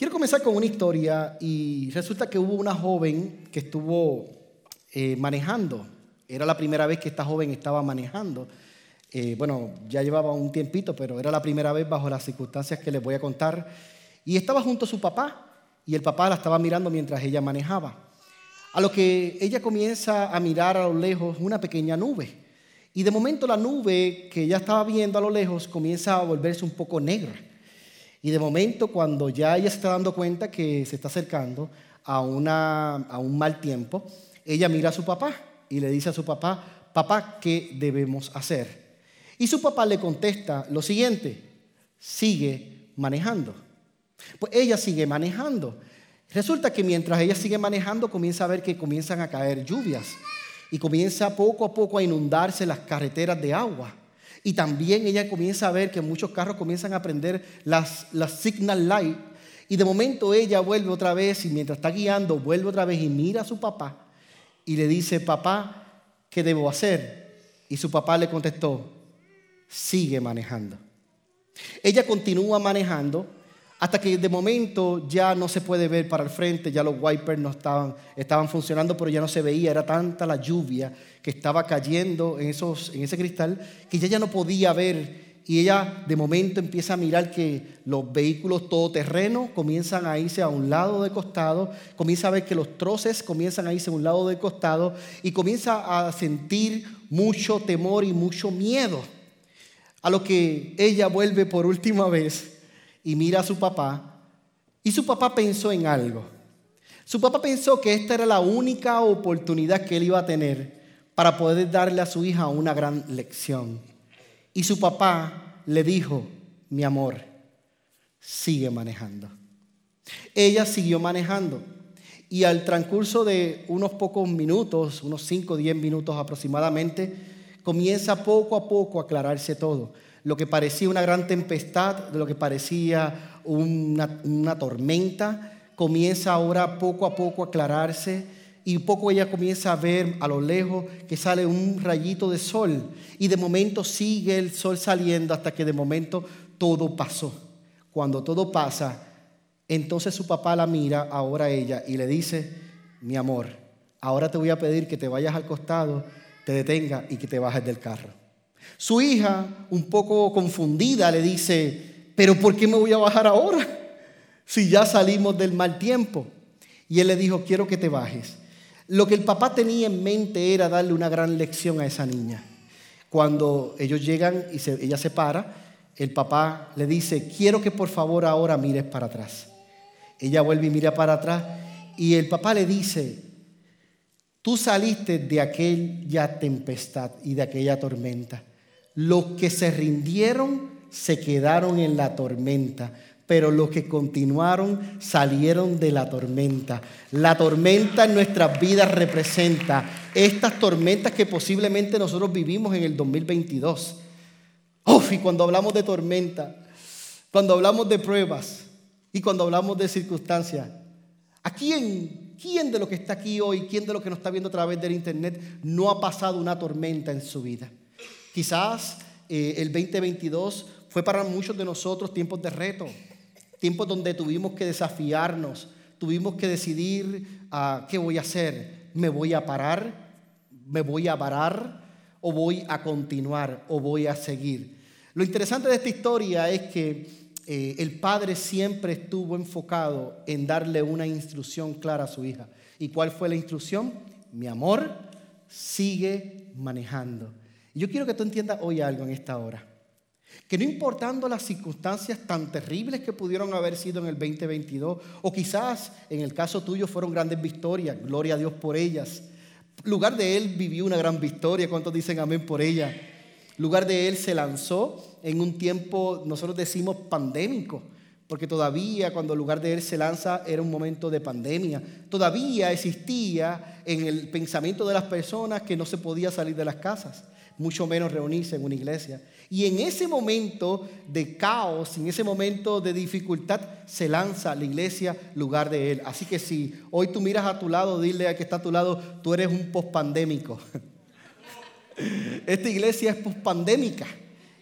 Quiero comenzar con una historia y resulta que hubo una joven que estuvo eh, manejando. Era la primera vez que esta joven estaba manejando. Eh, bueno, ya llevaba un tiempito, pero era la primera vez bajo las circunstancias que les voy a contar. Y estaba junto a su papá y el papá la estaba mirando mientras ella manejaba. A lo que ella comienza a mirar a lo lejos una pequeña nube. Y de momento la nube que ella estaba viendo a lo lejos comienza a volverse un poco negra. Y de momento, cuando ya ella se está dando cuenta que se está acercando a, una, a un mal tiempo, ella mira a su papá y le dice a su papá, papá, ¿qué debemos hacer? Y su papá le contesta lo siguiente, sigue manejando. Pues ella sigue manejando. Resulta que mientras ella sigue manejando, comienza a ver que comienzan a caer lluvias y comienza poco a poco a inundarse las carreteras de agua. Y también ella comienza a ver que muchos carros comienzan a prender las, las signal light. Y de momento ella vuelve otra vez y mientras está guiando, vuelve otra vez y mira a su papá y le dice, papá, ¿qué debo hacer? Y su papá le contestó, sigue manejando. Ella continúa manejando hasta que de momento ya no se puede ver para el frente, ya los wipers no estaban, estaban funcionando, pero ya no se veía, era tanta la lluvia que estaba cayendo en, esos, en ese cristal que ella ya no podía ver. Y ella de momento empieza a mirar que los vehículos todoterreno comienzan a irse a un lado de costado, comienza a ver que los troces comienzan a irse a un lado de costado y comienza a sentir mucho temor y mucho miedo. A lo que ella vuelve por última vez y mira a su papá y su papá pensó en algo. Su papá pensó que esta era la única oportunidad que él iba a tener para poder darle a su hija una gran lección. Y su papá le dijo, mi amor, sigue manejando. Ella siguió manejando y al transcurso de unos pocos minutos, unos 5 o 10 minutos aproximadamente, comienza poco a poco a aclararse todo lo que parecía una gran tempestad, lo que parecía una, tormenta, comienza ahora poco a poco a aclararse y poco ella comienza a ver a lo lejos que sale un rayito de sol y de momento sigue el sol saliendo hasta que de momento todo pasó. Cuando todo pasa, entonces su papá la mira ahora a ella y le dice, mi amor, ahora te voy a pedir que te vayas al costado, te detenga y que te bajes del carro. Su hija, un poco confundida, le dice, pero ¿por qué me voy a bajar ahora? Si ya salimos del mal tiempo. Y él le dijo, quiero que te bajes. Lo que el papá tenía en mente era darle una gran lección a esa niña. Cuando ellos llegan y ella se para, el papá le dice, quiero que por favor ahora mires para atrás. Ella vuelve y mira para atrás y el papá le dice, tú saliste de aquella tempestad y de aquella tormenta. Los que se rindieron se quedaron en la tormenta, pero los que continuaron salieron de la tormenta. La tormenta en nuestras vidas representa estas tormentas que posiblemente nosotros vivimos en el 2022. Uf, y cuando hablamos de tormenta, cuando hablamos de pruebas y cuando hablamos de circunstancias, ¿a quién, quién de los que está aquí hoy, quién de los que nos está viendo a través del internet no ha pasado una tormenta en su vida? Quizás eh, el 2022 fue para muchos de nosotros tiempos de reto, tiempos donde tuvimos que desafiarnos, tuvimos que decidir ah, qué voy a hacer, me voy a parar, me voy a parar o voy a continuar o voy a seguir. Lo interesante de esta historia es que eh, el padre siempre estuvo enfocado en darle una instrucción clara a su hija. ¿Y cuál fue la instrucción? Mi amor, sigue manejando. Yo quiero que tú entiendas hoy algo en esta hora. Que no importando las circunstancias tan terribles que pudieron haber sido en el 2022, o quizás en el caso tuyo fueron grandes victorias, gloria a Dios por ellas. Lugar de él vivió una gran victoria, ¿cuántos dicen amén por ella? Lugar de él se lanzó en un tiempo, nosotros decimos pandémico, porque todavía cuando el lugar de él se lanza era un momento de pandemia. Todavía existía en el pensamiento de las personas que no se podía salir de las casas mucho menos reunirse en una iglesia. Y en ese momento de caos, en ese momento de dificultad, se lanza la iglesia lugar de Él. Así que si hoy tú miras a tu lado, dile a que está a tu lado, tú eres un pospandémico. Esta iglesia es pospandémica.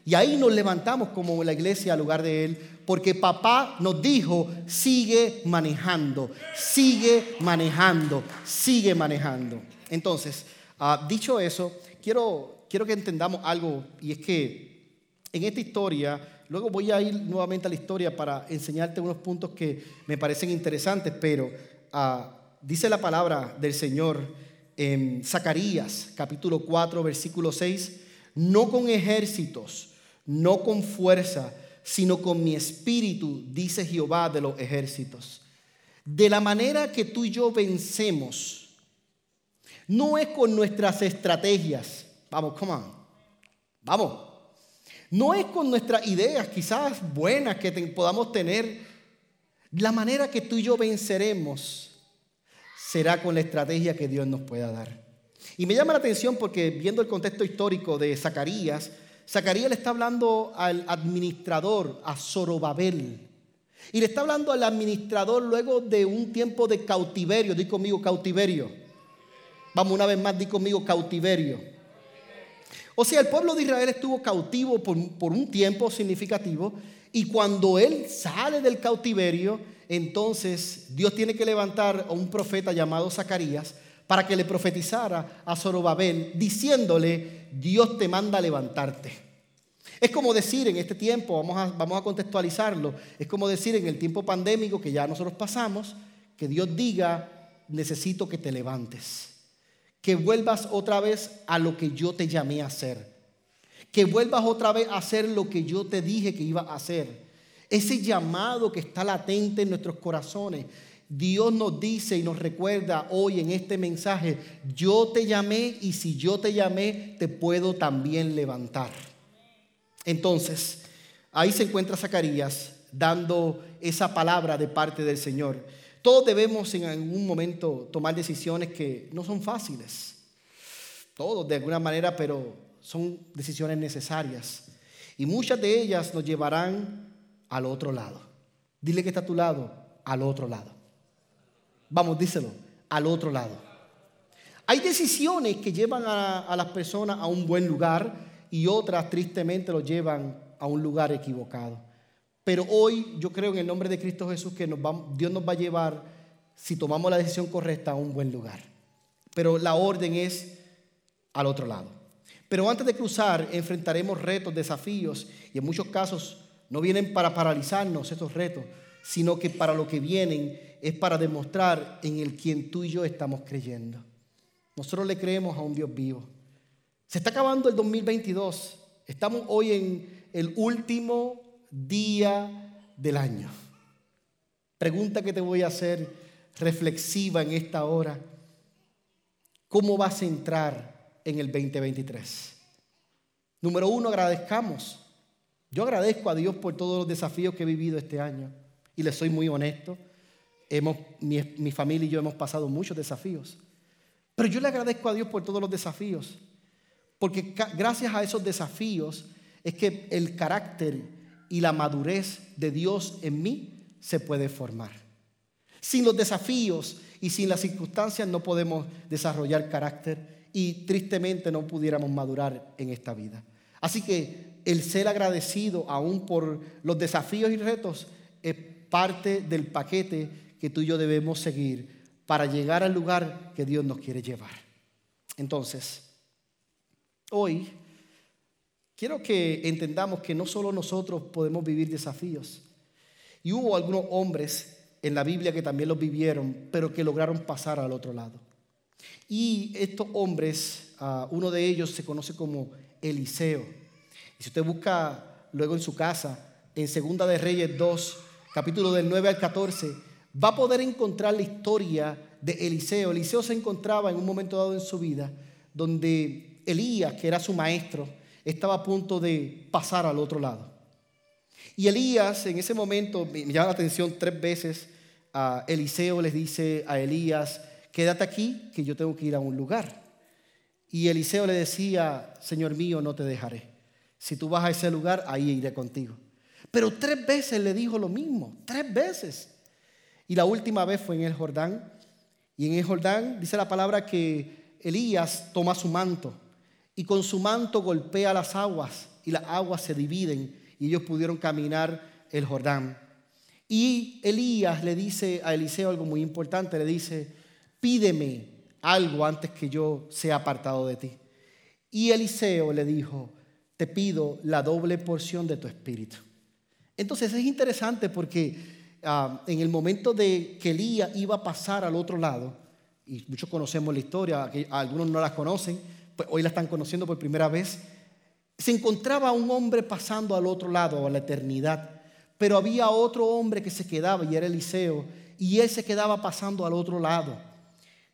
Y ahí nos levantamos como la iglesia al lugar de Él, porque papá nos dijo, sigue manejando, sigue manejando, sigue manejando. Entonces, ah, dicho eso, quiero, quiero que entendamos algo, y es que en esta historia, luego voy a ir nuevamente a la historia para enseñarte unos puntos que me parecen interesantes, pero ah, dice la palabra del Señor en Zacarías capítulo 4, versículo 6, no con ejércitos, no con fuerza, sino con mi espíritu, dice Jehová de los ejércitos. De la manera que tú y yo vencemos, no es con nuestras estrategias. Vamos, come on. Vamos. No es con nuestras ideas, quizás buenas que podamos tener. La manera que tú y yo venceremos será con la estrategia que Dios nos pueda dar. Y me llama la atención porque viendo el contexto histórico de Zacarías, Zacarías le está hablando al administrador, a Zorobabel. Y le está hablando al administrador luego de un tiempo de cautiverio. Di conmigo cautiverio. Vamos una vez más, di conmigo cautiverio. O sea, el pueblo de Israel estuvo cautivo por, por un tiempo significativo. Y cuando él sale del cautiverio, entonces Dios tiene que levantar a un profeta llamado Zacarías para que le profetizara a Zorobabel diciéndole, Dios te manda a levantarte. Es como decir en este tiempo, vamos a, vamos a contextualizarlo, es como decir en el tiempo pandémico que ya nosotros pasamos, que Dios diga, necesito que te levantes, que vuelvas otra vez a lo que yo te llamé a hacer, que vuelvas otra vez a hacer lo que yo te dije que iba a hacer. Ese llamado que está latente en nuestros corazones, Dios nos dice y nos recuerda hoy en este mensaje, yo te llamé y si yo te llamé, te puedo también levantar. Entonces, ahí se encuentra Zacarías dando esa palabra de parte del Señor. Todos debemos en algún momento tomar decisiones que no son fáciles. Todos de alguna manera, pero son decisiones necesarias. Y muchas de ellas nos llevarán al otro lado. Dile que está a tu lado, al otro lado. Vamos, díselo, al otro lado. Hay decisiones que llevan a, las personas a un buen lugar y otras tristemente lo llevan a un lugar equivocado. Pero hoy yo creo en el nombre de Cristo Jesús que Dios nos va a llevar, si tomamos la decisión correcta, a un buen lugar. Pero la orden es al otro lado. Pero antes de cruzar, enfrentaremos retos, desafíos y en muchos casos no vienen para paralizarnos estos retos, sino que para lo que vienen es para demostrar en el quien tú y yo estamos creyendo. Nosotros le creemos a un Dios vivo. Se está acabando el 2022. Estamos hoy en el último día del año. Pregunta que te voy a hacer reflexiva en esta hora. ¿Cómo vas a entrar en el 2023? Número uno, agradezcamos. Yo agradezco a Dios por todos los desafíos que he vivido este año. Y le soy muy honesto mi, familia y yo hemos pasado muchos desafíos. Pero yo le agradezco a Dios por todos los desafíos. Porque gracias a esos desafíos es que el carácter y la madurez de Dios en mí se puede formar. Sin los desafíos y sin las circunstancias no podemos desarrollar carácter y tristemente no pudiéramos madurar en esta vida. Así que el ser agradecido aún por los desafíos y retos es parte del paquete que tú y yo debemos seguir para llegar al lugar que Dios nos quiere llevar. Entonces, hoy quiero que entendamos que no solo nosotros podemos vivir desafíos. Y hubo algunos hombres en la Biblia que también los vivieron, pero que lograron pasar al otro lado. Y estos hombres, ah, uno de ellos se conoce como Eliseo. Y si usted busca luego en su casa, en Segunda de Reyes 2, capítulo del 9 al 14, va a poder encontrar la historia de Eliseo. Eliseo se encontraba en un momento dado en su vida donde Elías, que era su maestro, estaba a punto de pasar al otro lado. Y Elías en ese momento, me llama la atención tres veces, Eliseo les dice a Elías, quédate aquí, que yo tengo que ir a un lugar. Y Eliseo le decía, Señor mío, no te dejaré. Si tú vas a ese lugar, ahí iré contigo. Pero tres veces le dijo lo mismo, tres veces. Y la última vez fue en el Jordán. Y en el Jordán dice la palabra que Elías toma su manto y con su manto golpea las aguas y las aguas se dividen y ellos pudieron caminar el Jordán. Y Elías le dice a Eliseo algo muy importante, le dice, pídeme algo antes que yo sea apartado de ti. Y Eliseo le dijo, te pido la doble porción de tu espíritu. Entonces es interesante porque ah, en el momento de que Elías iba a pasar al otro lado, y muchos conocemos la historia, algunos no la conocen, pues hoy la están conociendo por primera vez, se encontraba un hombre pasando al otro lado, a la eternidad, pero había otro hombre que se quedaba y era Eliseo, y él se quedaba pasando al otro lado.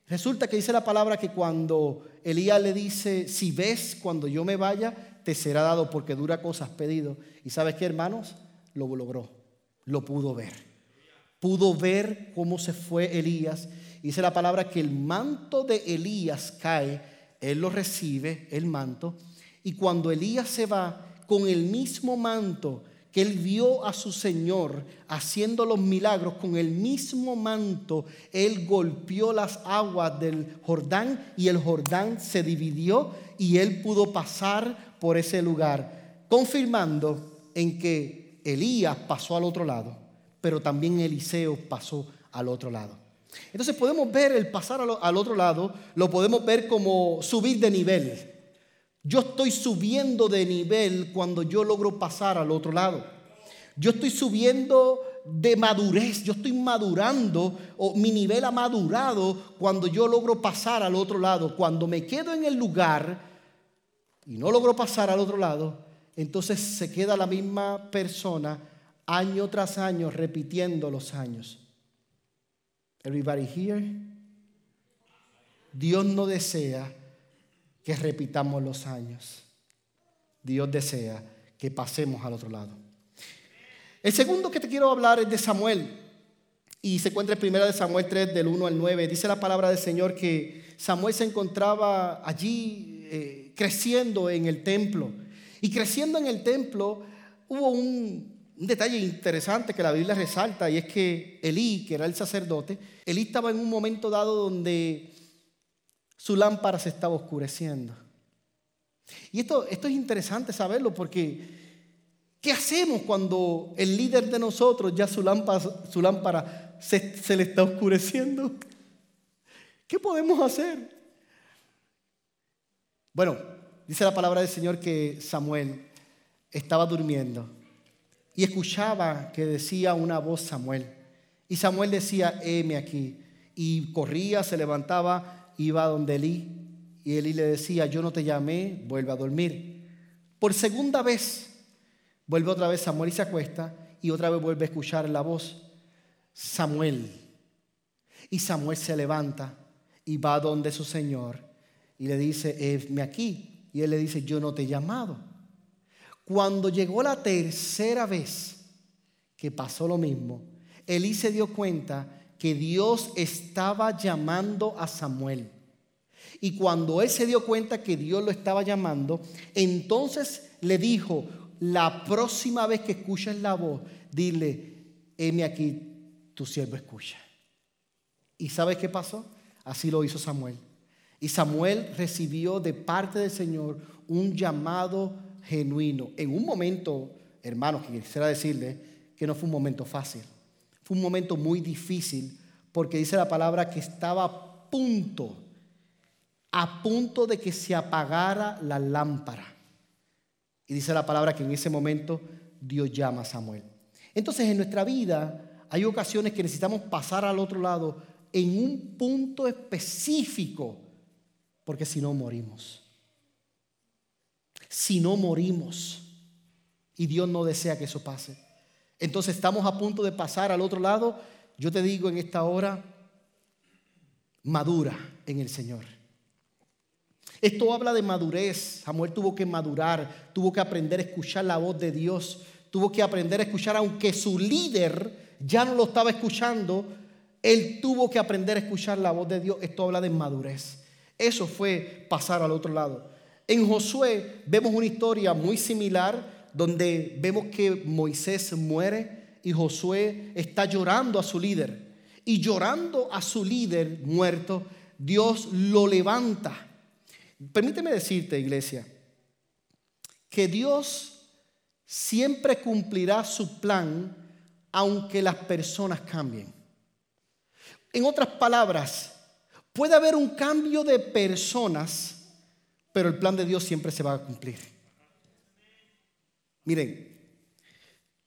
Resulta que dice la palabra que cuando Elías le dice, si ves cuando yo me vaya, te será dado porque dura cosas pedido. ¿Y sabes qué, hermanos? Lo logró, lo pudo ver. Pudo ver cómo se fue Elías. Dice la palabra que el manto de Elías cae, él lo recibe, el manto, y cuando Elías se va con el mismo manto, que él vio a su Señor haciendo los milagros con el mismo manto, él golpeó las aguas del Jordán y el Jordán se dividió y él pudo pasar por ese lugar, confirmando en que Elías pasó al otro lado, pero también Eliseo pasó al otro lado. Entonces podemos ver el pasar al otro lado, lo podemos ver como subir de nivel. Yo estoy subiendo de nivel cuando yo logro pasar al otro lado. Yo estoy subiendo de madurez, yo estoy madurando o mi nivel ha madurado cuando yo logro pasar al otro lado. Cuando me quedo en el lugar y no logro pasar al otro lado, entonces se queda la misma persona año tras año repitiendo los años. Everybody here? Dios no desea que repitamos los años. Dios desea que pasemos al otro lado. El segundo que te quiero hablar es de Samuel. Y se encuentra en primera de Samuel 3, del 1 al 9. Dice la palabra del Señor que Samuel se encontraba allí eh, creciendo en el templo. Y creciendo en el templo hubo un, detalle interesante que la Biblia resalta y es que Elí, que era el sacerdote, Elí estaba en un momento dado donde su lámpara se estaba oscureciendo. Y esto, esto es interesante saberlo porque ¿qué hacemos cuando el líder de nosotros ya su lámpara, se le está oscureciendo? ¿Qué podemos hacer? Bueno, dice la palabra del Señor que Samuel estaba durmiendo y escuchaba que decía una voz Samuel. Y Samuel decía, heme aquí. Y corría, se levantaba iba donde Elí y Elí le decía, yo no te llamé, vuelve a dormir. Por segunda vez, vuelve otra vez Samuel y se acuesta y otra vez vuelve a escuchar la voz, Samuel. Y Samuel se levanta y va donde su Señor y le dice, Esme aquí. Y él le dice, yo no te he llamado. Cuando llegó la tercera vez que pasó lo mismo, Elí se dio cuenta que Dios estaba llamando a Samuel. Y cuando él se dio cuenta que Dios lo estaba llamando, entonces le dijo, la próxima vez que escuches la voz, dile, heme aquí, tu siervo escucha. ¿Y sabes qué pasó? Así lo hizo Samuel. Y Samuel recibió de parte del Señor un llamado genuino. En un momento, hermanos, que quisiera decirle que no fue un momento fácil. Fue un momento muy difícil porque dice la palabra que estaba a punto, a punto de que se apagara la lámpara. Y dice la palabra que en ese momento Dios llama a Samuel. Entonces en nuestra vida hay ocasiones que necesitamos pasar al otro lado en un punto específico, porque si no morimos. Si no morimos. Y Dios no desea que eso pase. Entonces estamos a punto de pasar al otro lado. Yo te digo en esta hora, madura en el Señor. Esto habla de madurez. Samuel tuvo que madurar, tuvo que aprender a escuchar la voz de Dios, tuvo que aprender a escuchar, aunque su líder ya no lo estaba escuchando, él tuvo que aprender a escuchar la voz de Dios. Esto habla de madurez. Eso fue pasar al otro lado. En Josué vemos una historia muy similar donde vemos que Moisés muere y Josué está llorando a su líder. Y llorando a su líder muerto, Dios lo levanta. Permíteme decirte, iglesia, que Dios siempre cumplirá su plan aunque las personas cambien. En otras palabras, puede haber un cambio de personas, pero el plan de Dios siempre se va a cumplir. Miren,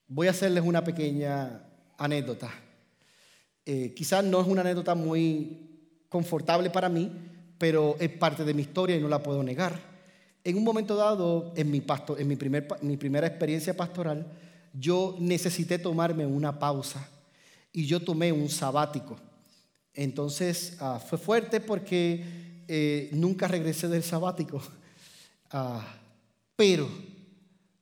voy a hacerles una pequeña anécdota. Eh, quizás no es una anécdota muy confortable para mí, pero es parte de mi historia y no la puedo negar. En un momento dado, en mi, en primer, mi primera experiencia pastoral, yo necesité tomarme una pausa y yo tomé un sabático. Entonces ah, fue fuerte porque eh, nunca regresé del sabático. Ah, pero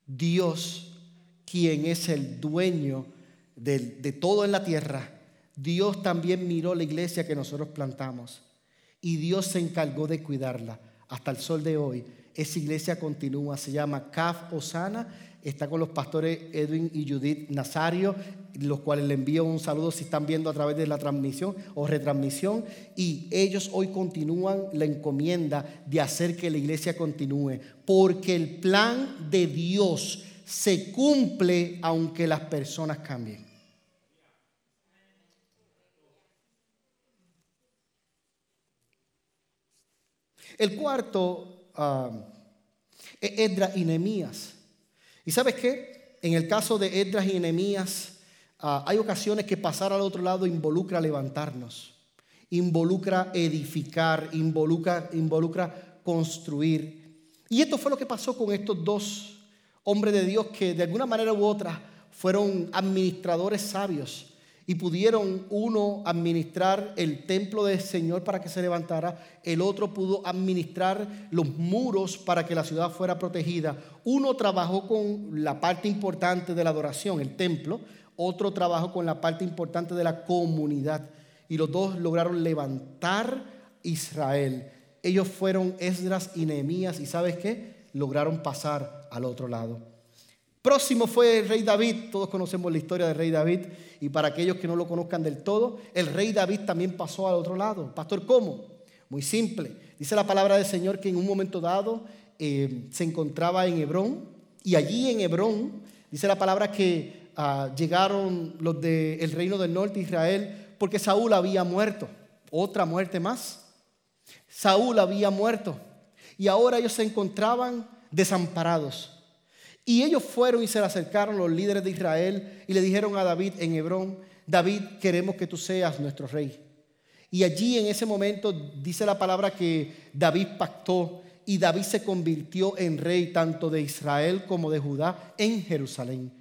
Dios, quien es el dueño de todo en la tierra, Dios también miró la iglesia que nosotros plantamos y Dios se encargó de cuidarla hasta el sol de hoy. Esa iglesia continúa, se llama CAF Osana, está con los pastores Edwin y Judith Nazario, los cuales le envío un saludo si están viendo a través de la transmisión o retransmisión, y ellos hoy continúan la encomienda de hacer que la iglesia continúe, porque el plan de Dios se cumple aunque las personas cambien. El cuarto es Edras y Nehemías. ¿Y sabes qué? En el caso de Edras y Nehemías, ah, hay ocasiones que pasar al otro lado involucra levantarnos, involucra edificar, involucra, involucra construir. Y esto fue lo que pasó con estos dos hombres de Dios que de alguna manera u otra fueron administradores sabios y pudieron uno administrar el templo del Señor para que se levantara, el otro pudo administrar los muros para que la ciudad fuera protegida. Uno trabajó con la parte importante de la adoración, el templo, otro trabajó con la parte importante de la comunidad y los dos lograron levantar Israel. Ellos fueron Esdras y Nehemías y sabes qué? Lograron pasar al otro lado. Próximo fue el rey David, todos conocemos la historia del rey David, y para aquellos que no lo conozcan del todo, el rey David también pasó al otro lado. Pastor, ¿cómo? Muy simple. Dice la palabra del Señor que en un momento dado eh, se encontraba en Hebrón, y allí en Hebrón, dice la palabra que ah, llegaron los del reino del norte, Israel, porque Saúl había muerto, otra muerte más. Saúl había muerto, y ahora ellos se encontraban desamparados. Y ellos fueron y se le acercaron los líderes de Israel y le dijeron a David en Hebrón, David, queremos que tú seas nuestro rey. Y allí en ese momento dice la palabra que David pactó y David se convirtió en rey tanto de Israel como de Judá en Jerusalén.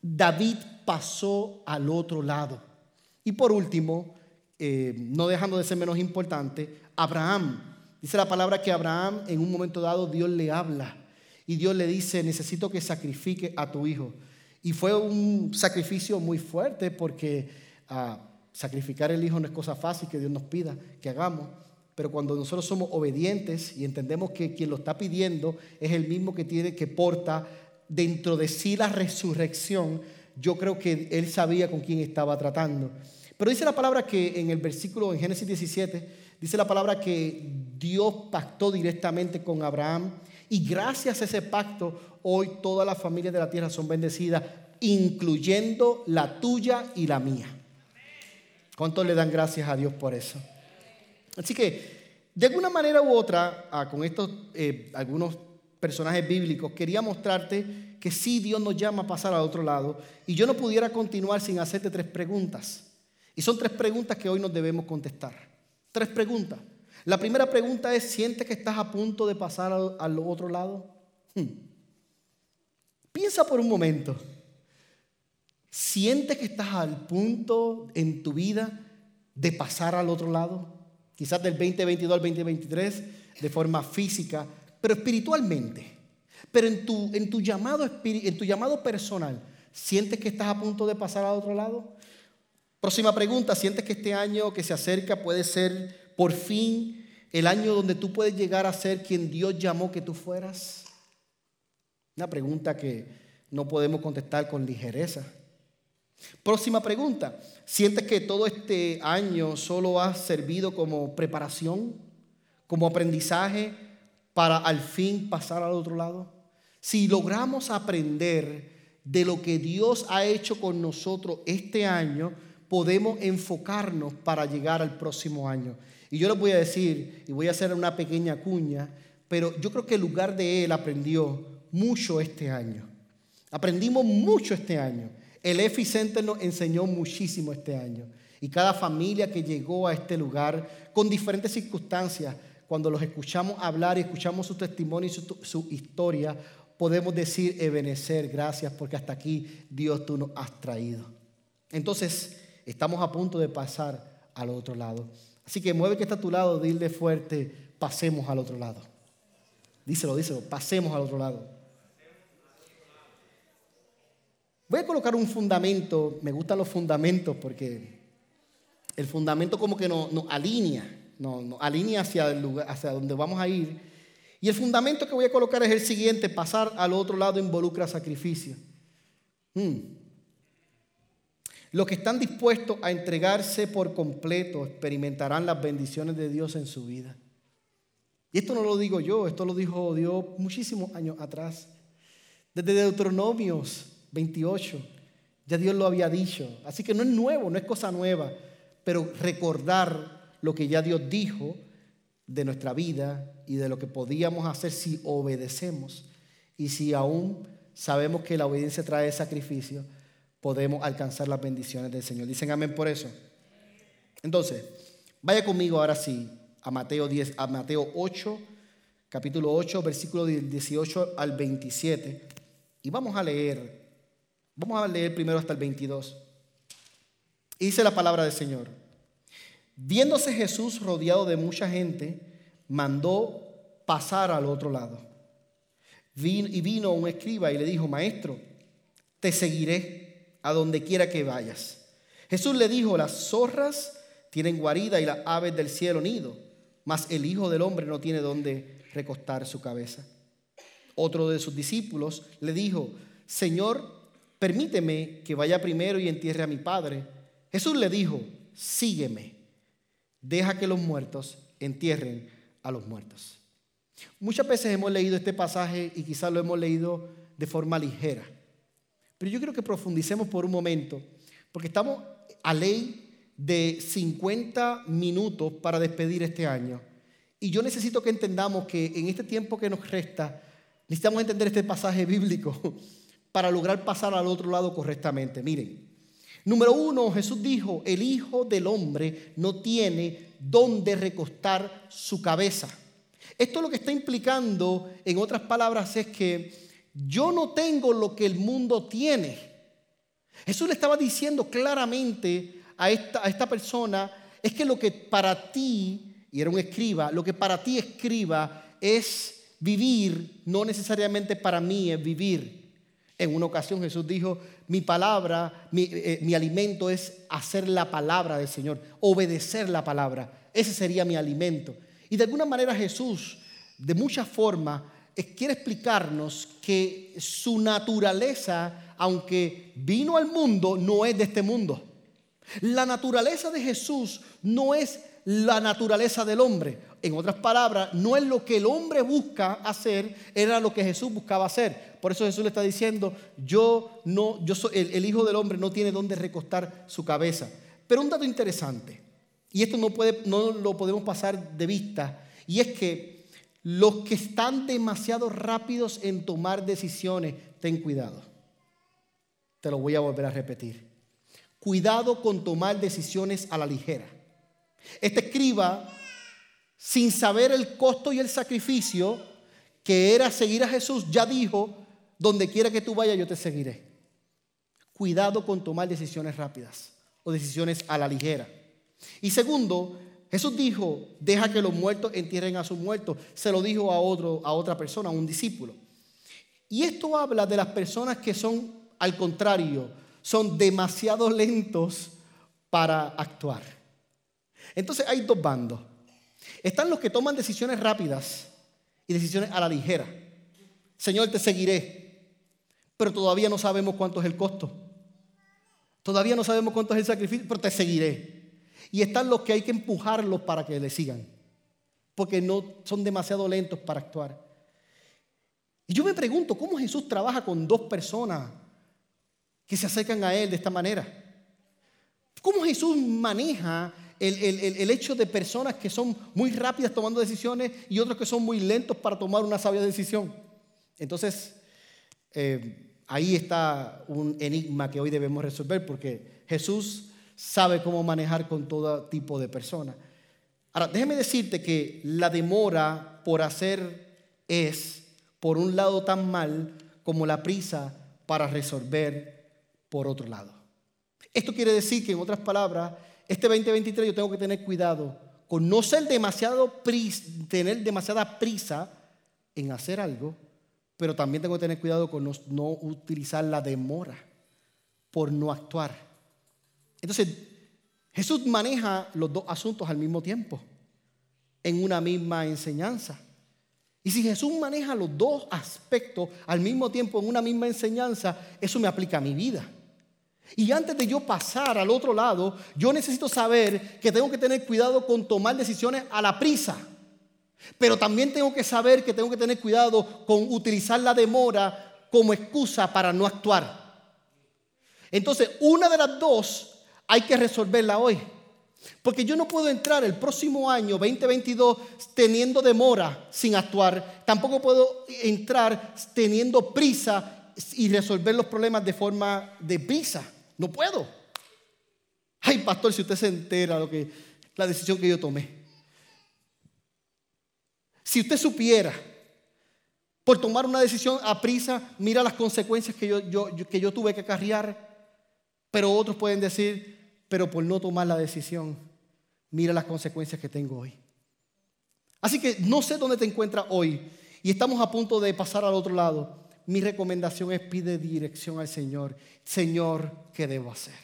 David pasó al otro lado. Y por último, eh, no dejando de ser menos importante, Abraham. Dice la palabra que Abraham en un momento dado Dios le habla y Dios le dice, necesito que sacrifique a tu hijo. Y fue un sacrificio muy fuerte porque ah, sacrificar el hijo no es cosa fácil que Dios nos pida que hagamos. Pero cuando nosotros somos obedientes y entendemos que quien lo está pidiendo es el mismo que tiene que porta dentro de sí la resurrección, yo creo que él sabía con quién estaba tratando. Pero dice la palabra que en el versículo en Génesis 17 dice la palabra que Dios pactó directamente con Abraham y gracias a ese pacto, hoy todas las familias de la tierra son bendecidas, incluyendo la tuya y la mía. ¿Cuántos le dan gracias a Dios por eso? Así que, de alguna manera u otra, ah, con estos eh, algunos personajes bíblicos, quería mostrarte que sí Dios nos llama a pasar al otro lado. Y yo no pudiera continuar sin hacerte tres preguntas. Y son tres preguntas que hoy nos debemos contestar. Tres preguntas. La primera pregunta es, ¿sientes que estás a punto de pasar al, otro lado? Hmm. Piensa por un momento. ¿Sientes que estás al punto en tu vida de pasar al otro lado? Quizás del 2022 al 2023 de forma física, pero espiritualmente. Pero en tu, en tu, llamado, en tu llamado personal, ¿sientes que estás a punto de pasar al otro lado? Próxima pregunta, ¿sientes que este año que se acerca puede ser por fin el año donde tú puedes llegar a ser quien Dios llamó que tú fueras? Una pregunta que no podemos contestar con ligereza. Próxima pregunta. ¿Sientes que todo este año solo ha servido como preparación, como aprendizaje para al fin pasar al otro lado? si logramos aprender de lo que Dios ha hecho con nosotros este año, podemos enfocarnos para llegar al próximo año. Y yo les voy a decir, y voy a hacer una pequeña cuña, pero yo creo que el lugar de él aprendió mucho este año. Aprendimos mucho este año. El EFI Center nos enseñó muchísimo este año. Y cada familia que llegó a este lugar con diferentes circunstancias, cuando los escuchamos hablar y escuchamos su testimonio y su, historia, podemos decir, Ebenecer, gracias porque hasta aquí Dios tú nos has traído. Entonces, estamos a punto de pasar al otro lado. Así que mueve que está a tu lado, dile fuerte, pasemos al otro lado. Díselo, díselo, pasemos al otro lado. Voy a colocar un fundamento, me gustan los fundamentos porque el fundamento como que nos, alinea, nos, alinea hacia el lugar, hacia donde vamos a ir. Y el fundamento que voy a colocar es el siguiente, pasar al otro lado involucra sacrificio. Hmm. Los que están dispuestos a entregarse por completo experimentarán las bendiciones de Dios en su vida. Y esto no lo digo yo, esto lo dijo Dios muchísimos años atrás. Desde Deuteronomios 28, ya Dios lo había dicho. Así que no es nuevo, no es cosa nueva, pero recordar lo que ya Dios dijo de nuestra vida y de lo que podíamos hacer si obedecemos. Y si aún sabemos que la obediencia trae sacrificio, podemos alcanzar las bendiciones del Señor. Dicen amén por eso. Entonces, vaya conmigo ahora sí a Mateo 10, a Mateo 8, capítulo 8, versículo 18 al 27 y vamos a leer Vamos a leer primero hasta el 22. Y dice la palabra del Señor. Viéndose Jesús rodeado de mucha gente, mandó pasar al otro lado. y vino un escriba y le dijo, maestro, te seguiré a donde quiera que vayas. Jesús le dijo, las zorras tienen guarida y las aves del cielo nido, mas el Hijo del Hombre no tiene donde recostar su cabeza. Otro de sus discípulos le dijo, Señor, permíteme que vaya primero y entierre a mi padre. Jesús le dijo, sígueme, deja que los muertos entierren a los muertos. Muchas veces hemos leído este pasaje y quizás lo hemos leído de forma ligera, pero yo quiero que profundicemos por un momento, porque estamos a ley de 50 minutos para despedir este año. Y yo necesito que entendamos que en este tiempo que nos resta, necesitamos entender este pasaje bíblico para lograr pasar al otro lado correctamente. Miren, número uno, Jesús dijo, el Hijo del Hombre no tiene dónde recostar su cabeza. Esto lo que está implicando, en otras palabras, es que yo no tengo lo que el mundo tiene. Jesús le estaba diciendo claramente a esta, a esta persona, es que lo que para ti, y era un escriba, lo que para ti escriba es vivir, no necesariamente para mí es vivir. En una ocasión Jesús dijo, mi palabra, eh, mi, alimento es hacer la palabra del Señor, obedecer la palabra. Ese sería mi alimento. Y de alguna manera Jesús, de muchas formas, quiere explicarnos que su naturaleza, aunque vino al mundo, no es de este mundo. La naturaleza de Jesús no es la naturaleza del hombre. En otras palabras, no es lo que el hombre busca hacer, era lo que Jesús buscaba hacer. Por eso Jesús le está diciendo, yo no, yo soy, el, Hijo del Hombre no tiene dónde recostar su cabeza. Pero un dato interesante, y esto no, puede, no lo podemos pasar de vista, y es que los que están demasiado rápidos en tomar decisiones, ten cuidado. Te lo voy a volver a repetir. Cuidado con tomar decisiones a la ligera. Este escriba, sin saber el costo y el sacrificio que era seguir a Jesús, ya dijo, donde quiera que tú vayas, yo te seguiré. Cuidado con tomar decisiones rápidas o decisiones a la ligera. Y segundo, Jesús dijo, deja que los muertos entierren a sus muertos. Se lo dijo a, otro, a otra persona, a un discípulo. Y esto habla de las personas que son, al contrario, son demasiado lentos para actuar. Entonces hay dos bandos. Están los que toman decisiones rápidas y decisiones a la ligera. Señor, te seguiré, pero todavía no sabemos cuánto es el costo. Todavía no sabemos cuánto es el sacrificio, pero te seguiré. Y están los que hay que empujarlos para que le sigan, porque no son demasiado lentos para actuar. Y yo me pregunto, ¿cómo Jesús trabaja con dos personas que se acercan a Él de esta manera? ¿Cómo Jesús maneja el, hecho de personas que son muy rápidas tomando decisiones y otros que son muy lentos para tomar una sabia decisión? Entonces, eh, ahí está un enigma que hoy debemos resolver porque Jesús sabe cómo manejar con todo tipo de personas. Ahora, déjeme decirte que la demora por hacer es, por un lado, tan mal como la prisa para resolver por otro lado. Esto quiere decir que, en otras palabras, este 2023 yo tengo que tener cuidado con no ser demasiado tener demasiada prisa en hacer algo, pero también tengo que tener cuidado con no, no utilizar la demora por no actuar. Entonces, Jesús maneja los dos asuntos al mismo tiempo, en una misma enseñanza. Y si Jesús maneja los dos aspectos al mismo tiempo en una misma enseñanza, eso me aplica a mi vida. Y antes de yo pasar al otro lado, yo necesito saber que tengo que tener cuidado con tomar decisiones a la prisa. Pero también tengo que saber que tengo que tener cuidado con utilizar la demora como excusa para no actuar. Entonces, una de las dos hay que resolverla hoy. Porque yo no puedo entrar el próximo año 2022 teniendo demora sin actuar. Tampoco puedo entrar teniendo prisa y resolver los problemas de forma de prisa. No puedo. Ay, pastor, si usted se entera lo que la decisión que yo tomé. Si usted supiera por tomar una decisión a prisa, mira las consecuencias que yo, que yo tuve que acarrear. Pero otros pueden decir, pero por no tomar la decisión, mira las consecuencias que tengo hoy. Así que no sé dónde te encuentras hoy y estamos a punto de pasar al otro lado. Mi recomendación es pide dirección al Señor. Señor, ¿qué debo hacer?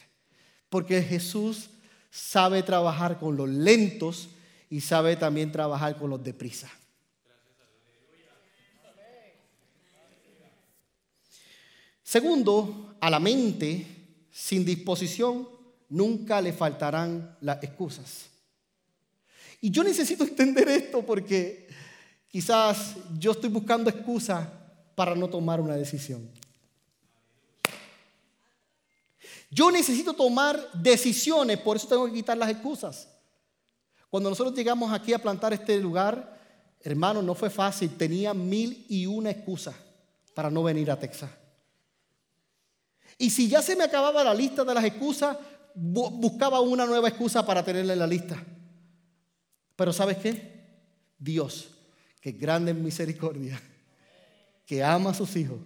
Porque Jesús sabe trabajar con los lentos y sabe también trabajar con los deprisa. Segundo, a la mente sin disposición nunca le faltarán las excusas. Y yo necesito entender esto porque quizás yo estoy buscando excusas para no tomar una decisión. Yo necesito tomar decisiones, por eso tengo que quitar las excusas. Cuando nosotros llegamos aquí a plantar este lugar, hermano, no fue fácil. Tenía mil y una excusas para no venir a Texas. Y si ya se me acababa la lista de las excusas, buscaba una nueva excusa para tenerla en la lista. Pero ¿sabes qué? Dios, que es grande en misericordia, que ama a sus hijos,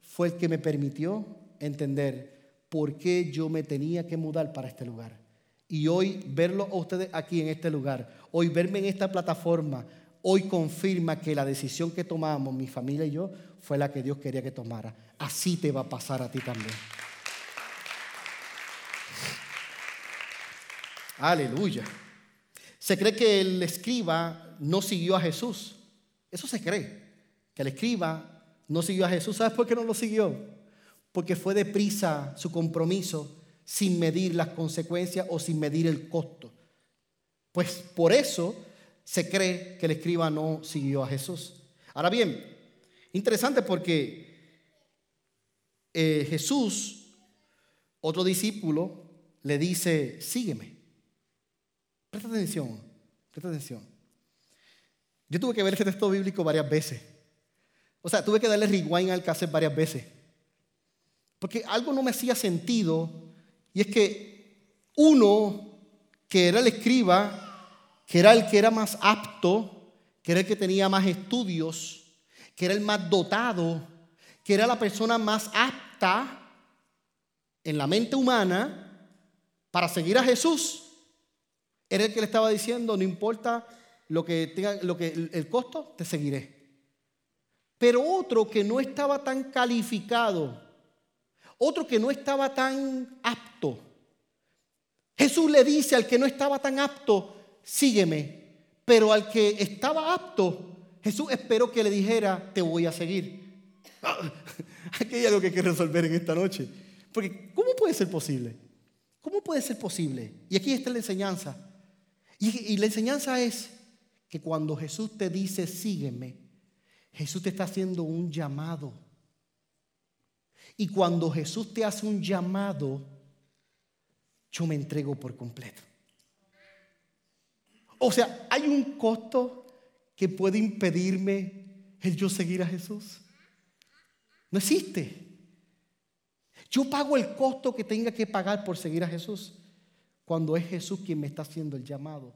fue el que me permitió entender por qué yo me tenía que mudar para este lugar. Y hoy verlo a ustedes aquí en este lugar, hoy verme en esta plataforma, hoy confirma que la decisión que tomamos, mi familia y yo, fue la que Dios quería que tomara. Así te va a pasar a ti también. Aleluya. Se cree que el escriba no siguió a Jesús. Eso se cree, que el escriba no siguió a Jesús. ¿Sabes por qué no lo siguió? Porque fue deprisa su compromiso sin medir las consecuencias o sin medir el costo. Pues por eso se cree que el escriba no siguió a Jesús. Ahora bien, interesante porque eh, Jesús, otro discípulo, le dice, sígueme. Presta atención, presta atención. Yo tuve que ver este texto bíblico varias veces. O sea, tuve que darle rewind al cassette varias veces. Porque algo no me hacía sentido y es que uno, que era el escriba, que era el que era más apto, que era el que tenía más estudios, que era el más dotado, que era la persona más apta en la mente humana para seguir a Jesús, era el que le estaba diciendo, no importa lo que tenga, lo que el costo, te seguiré. Pero otro que no estaba tan calificado, otro que no estaba tan apto. Jesús le dice al que no estaba tan apto, sígueme. Pero al que estaba apto, Jesús esperó que le dijera, te voy a seguir. Aquí hay algo que hay que resolver en esta noche. Porque, ¿cómo puede ser posible? ¿Cómo puede ser posible? Y aquí está la enseñanza. Y, la enseñanza es que cuando Jesús te dice, sígueme, Jesús te está haciendo un llamado. Y cuando Jesús te hace un llamado, yo me entrego por completo. O sea, hay un costo que puede impedirme el yo seguir a Jesús. No existe. Yo pago el costo que tenga que pagar por seguir a Jesús cuando es Jesús quien me está haciendo el llamado.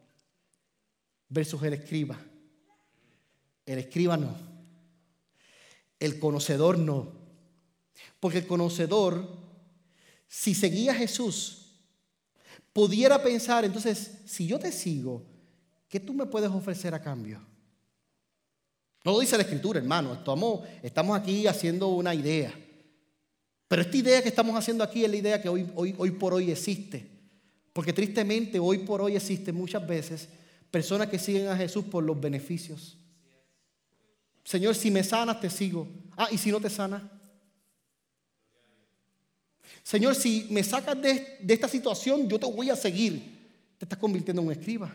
Versus el escriba. El escriba no. El conocedor no. Porque el conocedor, si seguía a Jesús, pudiera pensar, entonces, si yo te sigo, ¿qué tú me puedes ofrecer a cambio? No lo dice la escritura, hermano. Estamos, estamos aquí haciendo una idea. Pero esta idea que estamos haciendo aquí es la idea que hoy, por hoy existe. Porque tristemente hoy por hoy existe muchas veces personas que siguen a Jesús por los beneficios. Señor, si me sanas, te sigo. Ah, y si no te sana. Señor, si me sacas de, de esta situación, yo te voy a seguir. Te estás convirtiendo en un escriba.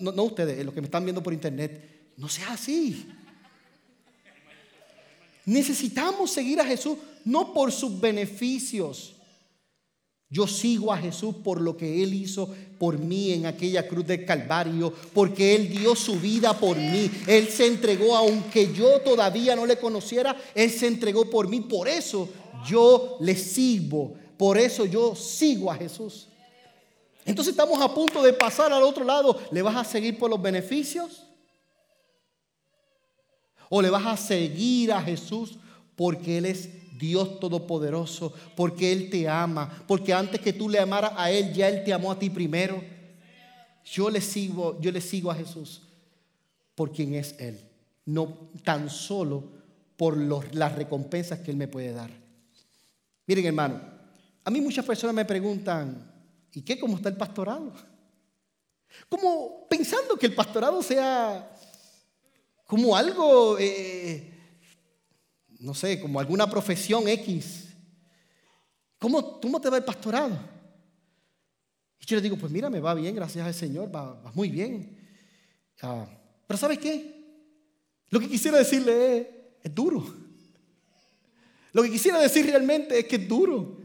No, ustedes, los que me están viendo por internet, no sea así. Necesitamos seguir a Jesús no por sus beneficios. Yo sigo a Jesús por lo que Él hizo por mí en aquella cruz del Calvario, porque Él dio su vida por mí. Él se entregó, aunque yo todavía no le conociera, Él se entregó por mí. Por eso yo le sigo, por eso yo sigo a Jesús. Entonces estamos a punto de pasar al otro lado. ¿Le vas a seguir por los beneficios? ¿O le vas a seguir a Jesús porque Él es Dios Todopoderoso, porque Él te ama, porque antes que tú le amaras a Él, ya Él te amó a ti primero? Yo le sigo, yo le sigo a Jesús por quien es Él, no tan solo por las recompensas que Él me puede dar. Miren hermano, a mí muchas personas me preguntan, ¿Y qué? ¿Cómo está el pastorado? Como pensando que el pastorado sea como algo, eh, no sé, como alguna profesión X. ¿Cómo, ¿Cómo te va el pastorado? Y yo le digo, pues mira, me va bien, gracias al Señor, va, muy bien. Ah, pero ¿sabes qué? Lo que quisiera decirle es, es duro. Lo que quisiera decir realmente es que es duro.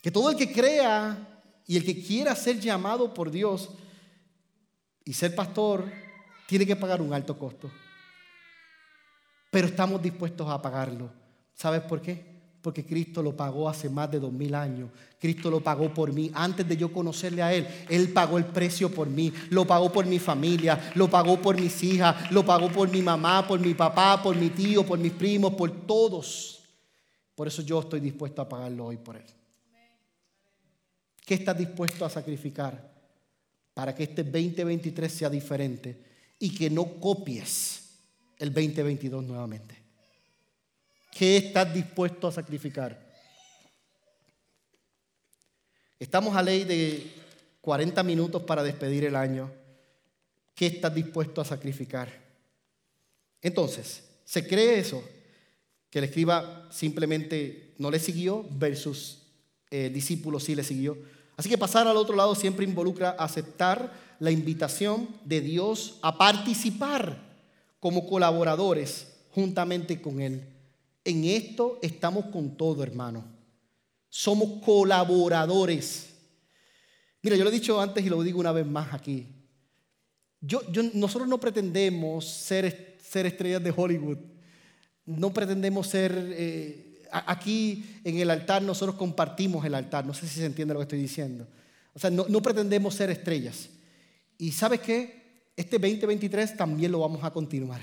Que todo el que crea y el que quiera ser llamado por Dios y ser pastor, tiene que pagar un alto costo. Pero estamos dispuestos a pagarlo. ¿Sabes por qué? Porque Cristo lo pagó hace más de dos mil años. Cristo lo pagó por mí. Antes de yo conocerle a Él, Él pagó el precio por mí. Lo pagó por mi familia, lo pagó por mis hijas, lo pagó por mi mamá, por mi papá, por mi tío, por mis primos, por todos. Por eso yo estoy dispuesto a pagarlo hoy por Él. ¿Qué estás dispuesto a sacrificar para que este 2023 sea diferente y que no copies el 2022 nuevamente? ¿Qué estás dispuesto a sacrificar? Estamos a ley de 40 minutos para despedir el año. ¿Qué estás dispuesto a sacrificar? Entonces, ¿se cree eso? Que el escriba simplemente no le siguió versus el discípulo sí le siguió. Así que pasar al otro lado siempre involucra aceptar la invitación de Dios a participar como colaboradores juntamente con Él. En esto estamos con todo, hermano. Somos colaboradores. Mira, yo lo he dicho antes y lo digo una vez más aquí. Yo, nosotros no pretendemos ser, estrellas de Hollywood. No pretendemos ser... Eh, aquí en el altar nosotros compartimos el altar. No sé si se entiende lo que estoy diciendo. O sea, no, pretendemos ser estrellas. Y sabes qué? Este 2023 también lo vamos a continuar.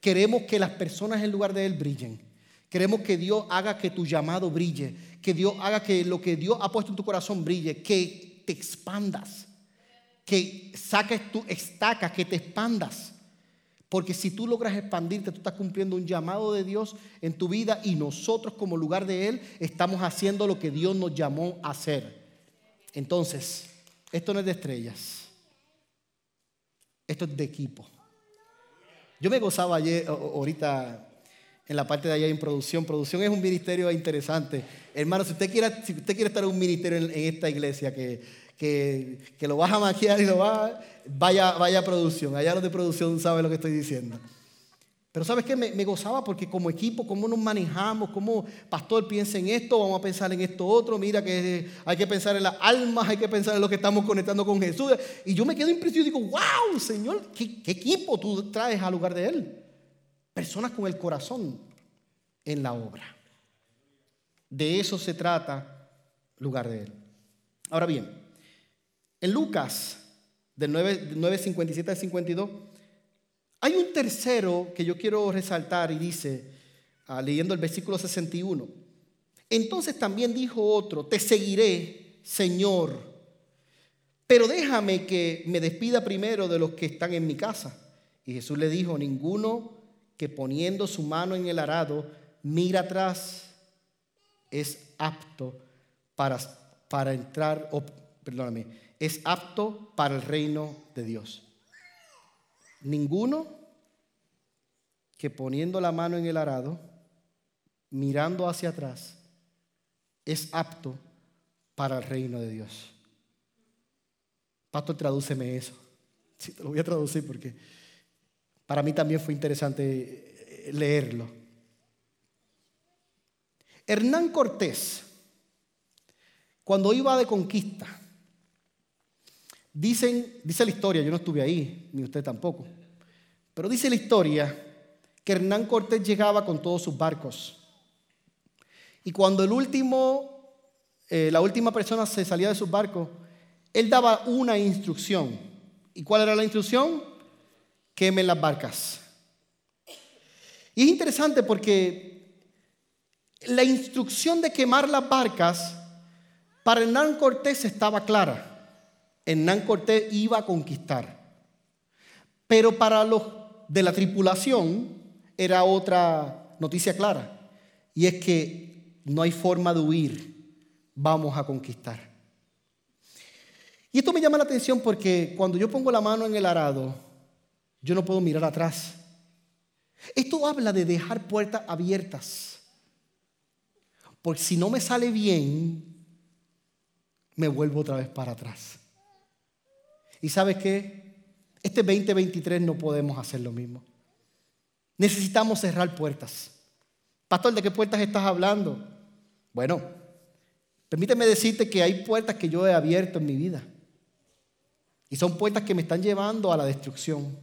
Queremos que las personas en lugar de Él brillen. Queremos que Dios haga que tu llamado brille. Que Dios haga que lo que Dios ha puesto en tu corazón brille. Que te expandas. Que saques tu estaca, que te expandas. Porque si tú logras expandirte, tú estás cumpliendo un llamado de Dios en tu vida y nosotros como lugar de Él estamos haciendo lo que Dios nos llamó a hacer. Entonces, esto no es de estrellas, esto es de equipo. Yo me gozaba ayer, ahorita en la parte de allá en producción. Producción es un ministerio interesante. Hermano, si usted quiere, si usted quiere estar en un ministerio en esta iglesia que que, lo vas a maquiar y lo vas, vaya, vaya producción. Allá los de producción saben lo que estoy diciendo. Pero ¿sabes qué? Me, me, gozaba porque como equipo, cómo nos manejamos, cómo pastor piensa en esto, vamos a pensar en esto otro, mira que hay que pensar en las almas, hay que pensar en lo que estamos conectando con Jesús. Y yo me quedo impresionado y digo, wow, Señor, ¿qué, qué equipo tú traes al lugar de Él? Personas con el corazón en la obra. De eso se trata lugar de Él. Ahora bien, en Lucas, del 9, 9.57 al 52, hay un tercero que yo quiero resaltar y dice, ah, leyendo el versículo 61, entonces también dijo otro, te seguiré, Señor, pero déjame que me despida primero de los que están en mi casa. Y Jesús le dijo, ninguno que poniendo su mano en el arado mira atrás es apto para, para entrar, o, perdóname, es apto para el reino de Dios. Ninguno que poniendo la mano en el arado, mirando hacia atrás, es apto para el reino de Dios. Pastor, tradúceme eso. Sí, te lo voy a traducir porque para mí también fue interesante eh, leerlo. Hernán Cortés, cuando iba de conquista, dicen, dice la historia, yo no estuve ahí, ni usted tampoco, pero dice la historia que Hernán Cortés llegaba con todos sus barcos. Y cuando el último, eh, la última persona se salía de sus barcos, él daba una instrucción. ¿Y cuál era la instrucción? Quemen las barcas. Y es interesante porque la instrucción de quemar las barcas para Hernán Cortés estaba clara. Hernán Cortés iba a conquistar. Pero para los de la tripulación, era otra noticia clara. Y es que no hay forma de huir, vamos a conquistar. Y esto me llama la atención porque cuando yo pongo la mano en el arado, yo no puedo mirar atrás. Esto habla de dejar puertas abiertas. Porque si no me sale bien, me vuelvo otra vez para atrás. ¿Y sabes qué? Este 2023 no podemos hacer lo mismo. Necesitamos cerrar puertas. Pastor, ¿de qué puertas estás hablando? Bueno, permíteme decirte que hay puertas que yo he abierto en mi vida. Y son puertas que me están llevando a la destrucción.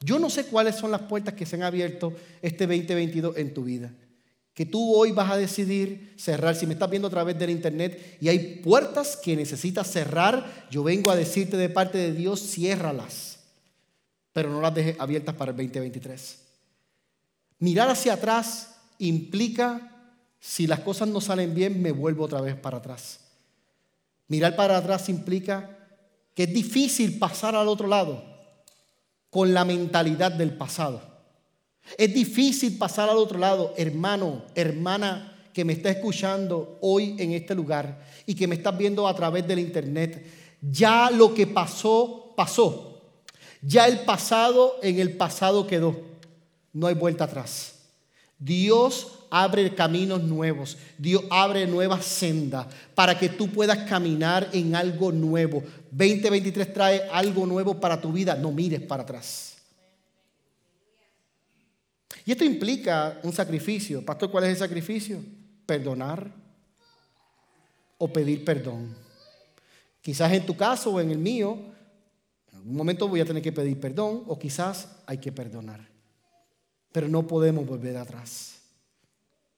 Yo no sé cuáles son las puertas que se han abierto este 2022 en tu vida. Que tú hoy vas a decidir cerrar. Si me estás viendo a través del internet y hay puertas que necesitas cerrar, yo vengo a decirte de parte de Dios, ciérralas. Pero no las dejes abiertas para el 2023. Mirar hacia atrás implica, si las cosas no salen bien, me vuelvo otra vez para atrás. Mirar para atrás implica que es difícil pasar al otro lado con la mentalidad del pasado. Es difícil pasar al otro lado, hermano, hermana que me está escuchando hoy en este lugar y que me estás viendo a través del internet. Ya lo que pasó, pasó. Ya el pasado en el pasado quedó no hay vuelta atrás. Dios abre caminos nuevos, Dios abre nuevas sendas para que tú puedas caminar en algo nuevo. 2023 trae algo nuevo para tu vida, no mires para atrás. Y esto implica un sacrificio. Pastor, ¿cuál es el sacrificio? Perdonar o pedir perdón. Quizás en tu caso o en el mío, en algún momento voy a tener que pedir perdón o quizás hay que perdonar pero no podemos volver atrás.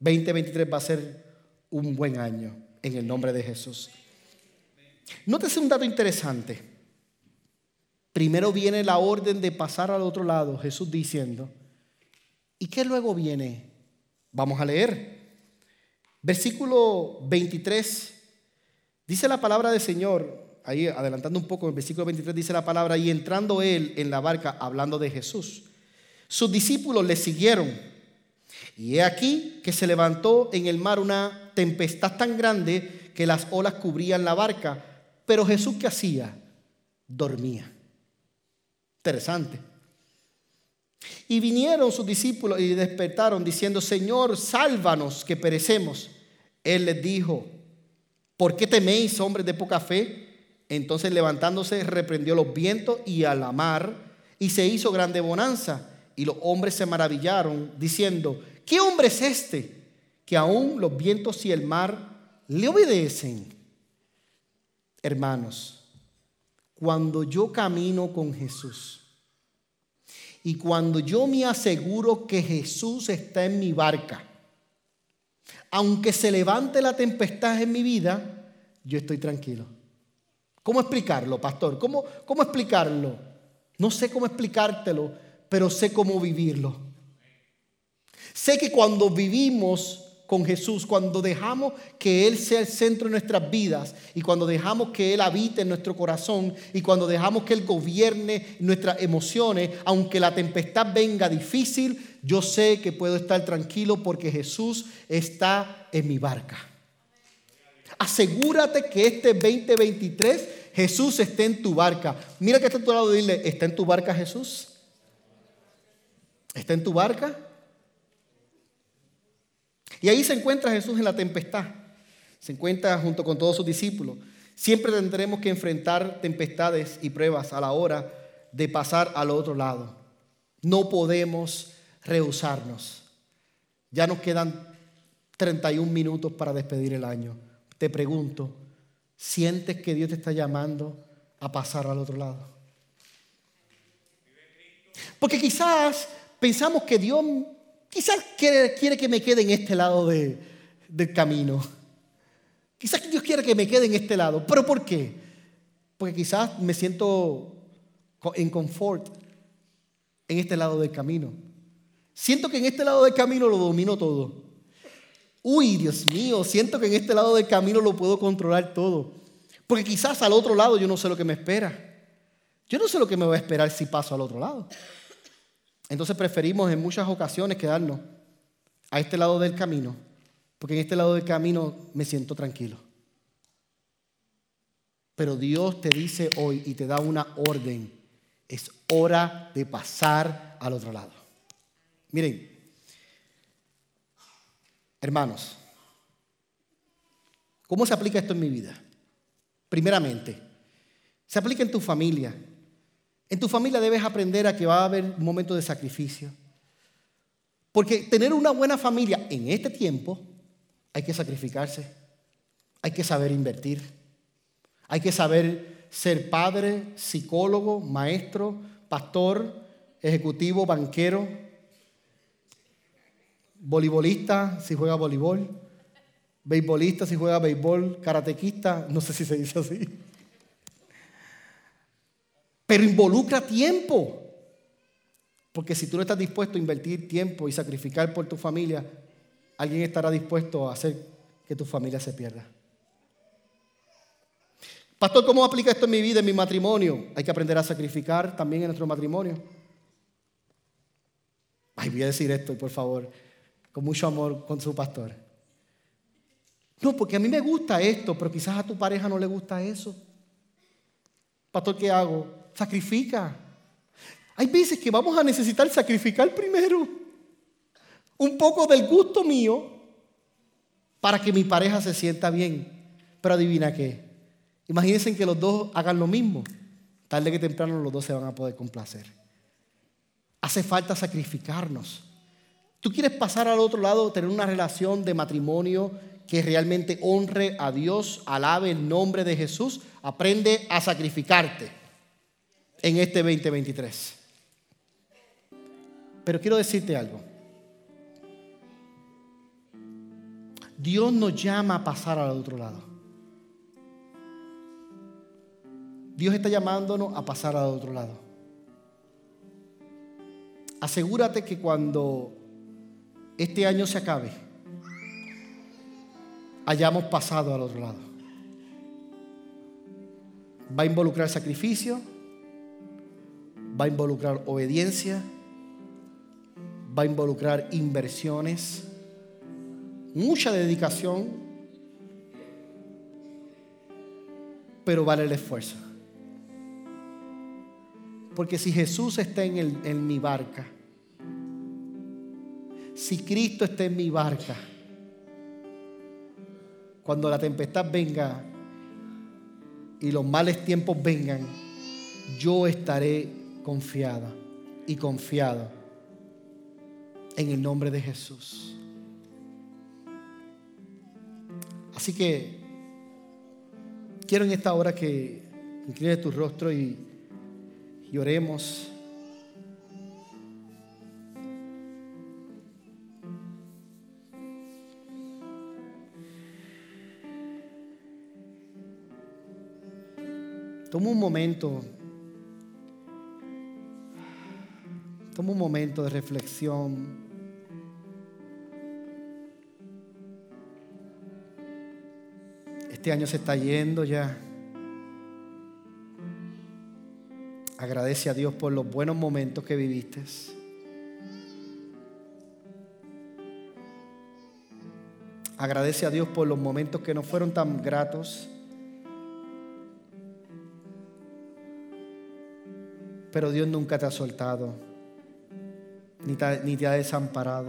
2023 va a ser un buen año en el nombre de Jesús. Nótese un dato interesante. Primero viene la orden de pasar al otro lado, Jesús diciendo, ¿y qué luego viene? Vamos a leer. Versículo 23, dice la palabra del Señor, ahí adelantando un poco, en el versículo 23 dice la palabra, y entrando él en la barca hablando de Jesús. Sus discípulos le siguieron. Y he aquí que se levantó en el mar una tempestad tan grande que las olas cubrían la barca. Pero Jesús, ¿qué hacía? Dormía. Interesante. Y vinieron sus discípulos y despertaron diciendo, Señor, sálvanos que perecemos. Él les dijo, ¿por qué teméis, hombres de poca fe? Entonces levantándose reprendió los vientos y a la mar y se hizo grande bonanza Y los hombres se maravillaron, diciendo, ¿qué hombre es este que aún los vientos y el mar le obedecen? Hermanos, cuando yo camino con Jesús y cuando yo me aseguro que Jesús está en mi barca, aunque se levante la tempestad en mi vida, yo estoy tranquilo. ¿Cómo explicarlo, pastor? ¿Cómo, cómo explicarlo? No sé cómo explicártelo, pero sé cómo vivirlo. Sé que cuando vivimos con Jesús, cuando dejamos que Él sea el centro de nuestras vidas y cuando dejamos que Él habite en nuestro corazón y cuando dejamos que Él gobierne nuestras emociones, aunque la tempestad venga difícil, yo sé que puedo estar tranquilo porque Jesús está en mi barca. Asegúrate que este 2023 Jesús esté en tu barca. Mira que está a tu lado dile, ¿está en tu barca Jesús? ¿Está en tu barca? Y ahí se encuentra Jesús en la tempestad. Se encuentra junto con todos sus discípulos. Siempre tendremos que enfrentar tempestades y pruebas a la hora de pasar al otro lado. No podemos rehusarnos. Ya nos quedan 31 minutos para despedir el año. Te pregunto, ¿sientes que Dios te está llamando a pasar al otro lado? Porque quizás pensamos que Dios quizás quiere, que me quede en este lado del camino. Quizás Dios quiere que me quede en este lado. ¿Pero por qué? Porque quizás me siento en confort en este lado del camino. Siento que en este lado del camino lo domino todo. Uy, Dios mío, siento que en este lado del camino lo puedo controlar todo. Porque quizás al otro lado yo no sé lo que me espera. Yo no sé lo que me va a esperar si paso al otro lado. Entonces preferimos en muchas ocasiones quedarnos a este lado del camino, porque en este lado del camino me siento tranquilo. Pero Dios te dice hoy y te da una orden, es hora de pasar al otro lado. Miren, hermanos, ¿cómo se aplica esto en mi vida? Primeramente, se aplica en tu familia, en tu familia debes aprender a que va a haber un momento de sacrificio. Porque tener una buena familia en este tiempo hay que sacrificarse, hay que saber invertir, hay que saber ser padre, psicólogo, maestro, pastor, ejecutivo, banquero, voleibolista si juega voleibol, beisbolista si juega béisbol, karatequista, no sé si se dice así. Pero involucra tiempo. Porque si tú no estás dispuesto a invertir tiempo y sacrificar por tu familia, alguien estará dispuesto a hacer que tu familia se pierda. Pastor, ¿cómo aplica esto en mi vida, en mi matrimonio? Hay que aprender a sacrificar también en nuestro matrimonio. Ay, voy a decir esto, por favor, con mucho amor con su pastor. No, porque a mí me gusta esto, pero quizás a tu pareja no le gusta eso. Pastor, ¿qué hago? Sacrifica. Hay veces que vamos a necesitar sacrificar primero un poco del gusto mío para que mi pareja se sienta bien. Pero adivina qué. Imagínense que los dos hagan lo mismo. Tarde que temprano los dos se van a poder complacer. Hace falta sacrificarnos. Tú quieres pasar al otro lado, tener una relación de matrimonio que realmente honre a Dios, alabe el nombre de Jesús, aprende a sacrificarte en este 2023. Pero quiero decirte algo. Dios nos llama a pasar al otro lado. Dios está llamándonos a pasar al otro lado. Asegúrate que cuando este año se acabe, hayamos pasado al otro lado. Va a involucrar sacrificio, va a involucrar obediencia, va a involucrar inversiones, mucha dedicación, pero vale el esfuerzo. Porque si Jesús está en, en mi barca, si Cristo está en mi barca, cuando la tempestad venga y los males tiempos vengan, yo estaré confiada y confiado En el nombre de Jesús. Así que quiero en esta hora que inclines tu rostro y, y oremos. Toma un momento. Toma un momento de reflexión. Este año se está yendo ya. Agradece a Dios por los buenos momentos que viviste. Agradece a Dios por los momentos que no fueron tan gratos. Pero Dios nunca te ha soltado, ni te, ha desamparado.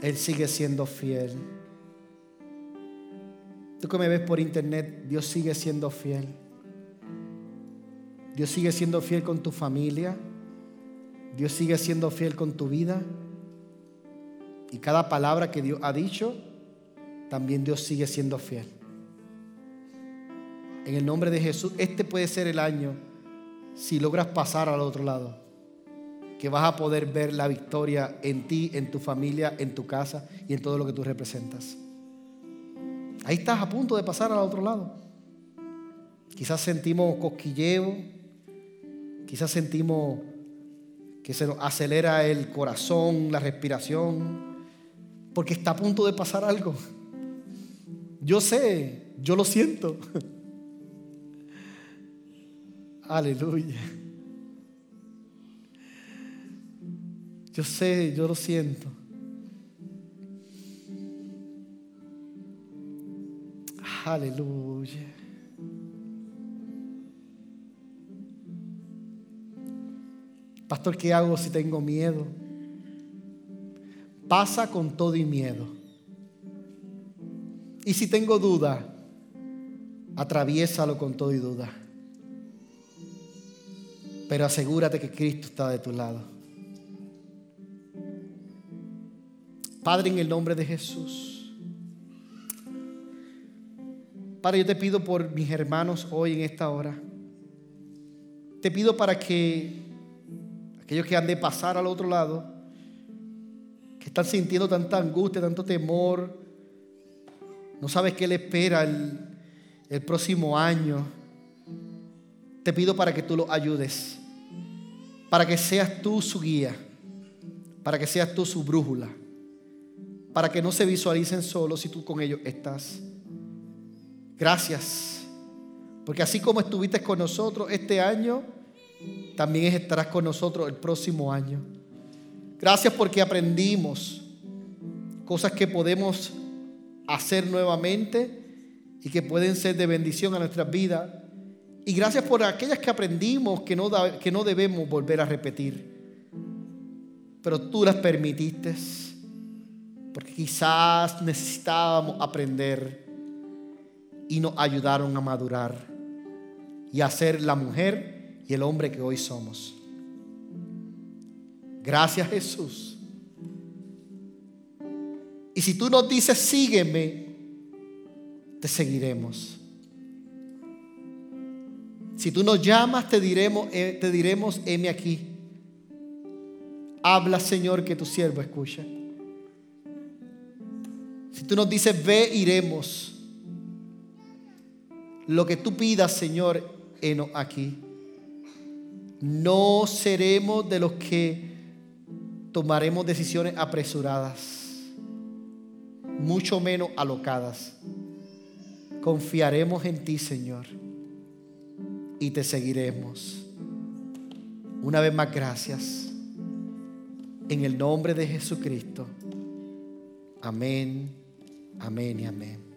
Él sigue siendo fiel. Tú que me ves por internet, Dios sigue siendo fiel. Dios sigue siendo fiel con tu familia. Dios sigue siendo fiel con tu vida. Y cada palabra que Dios ha dicho, también Dios sigue siendo fiel. En el nombre de Jesús, este puede ser el año si logras pasar al otro lado. Que vas a poder ver la victoria en ti, en tu familia, en tu casa y en todo lo que tú representas. Ahí estás a punto de pasar al otro lado. Quizás sentimos cosquilleo, quizás sentimos que se nos acelera el corazón, la respiración, porque está a punto de pasar algo. Yo sé, yo lo siento. Aleluya. Yo sé, yo lo siento. Aleluya. Pastor, ¿qué hago si tengo miedo? Pasa con todo y miedo. Y si tengo duda, atraviésalo con todo y duda. Pero asegúrate que Cristo está de tu lado. Padre, en el nombre de Jesús. Padre, yo te pido por mis hermanos hoy en esta hora. Te pido para que aquellos que han de pasar al otro lado, que están sintiendo tanta angustia, tanto temor, no sabes qué le espera el, próximo año, te pido para que tú los ayudes, para que seas tú su guía, para que seas tú su brújula, para que no se visualicen solos si tú con ellos estás. Gracias, porque así como estuviste con nosotros este año, también estarás con nosotros el próximo año. Gracias porque aprendimos cosas que podemos hacer nuevamente y que pueden ser de bendición a nuestras vidas. Y gracias por aquellas que aprendimos que no, que no debemos volver a repetir. Pero tú las permitiste porque quizás necesitábamos aprender y nos ayudaron a madurar y a ser la mujer y el hombre que hoy somos. Gracias Jesús. Y si tú nos dices, sígueme, te seguiremos. Si tú nos llamas, te diremos, eh, te diremos, heme aquí. Habla, Señor, que tu siervo escucha. Si tú nos dices, ve, iremos. Lo que tú pidas, Señor, heno aquí. No seremos de los que tomaremos decisiones apresuradas, mucho menos alocadas. Confiaremos en ti, Señor, y te seguiremos. Una vez más, gracias. En el nombre de Jesucristo. Amén, amén y amén.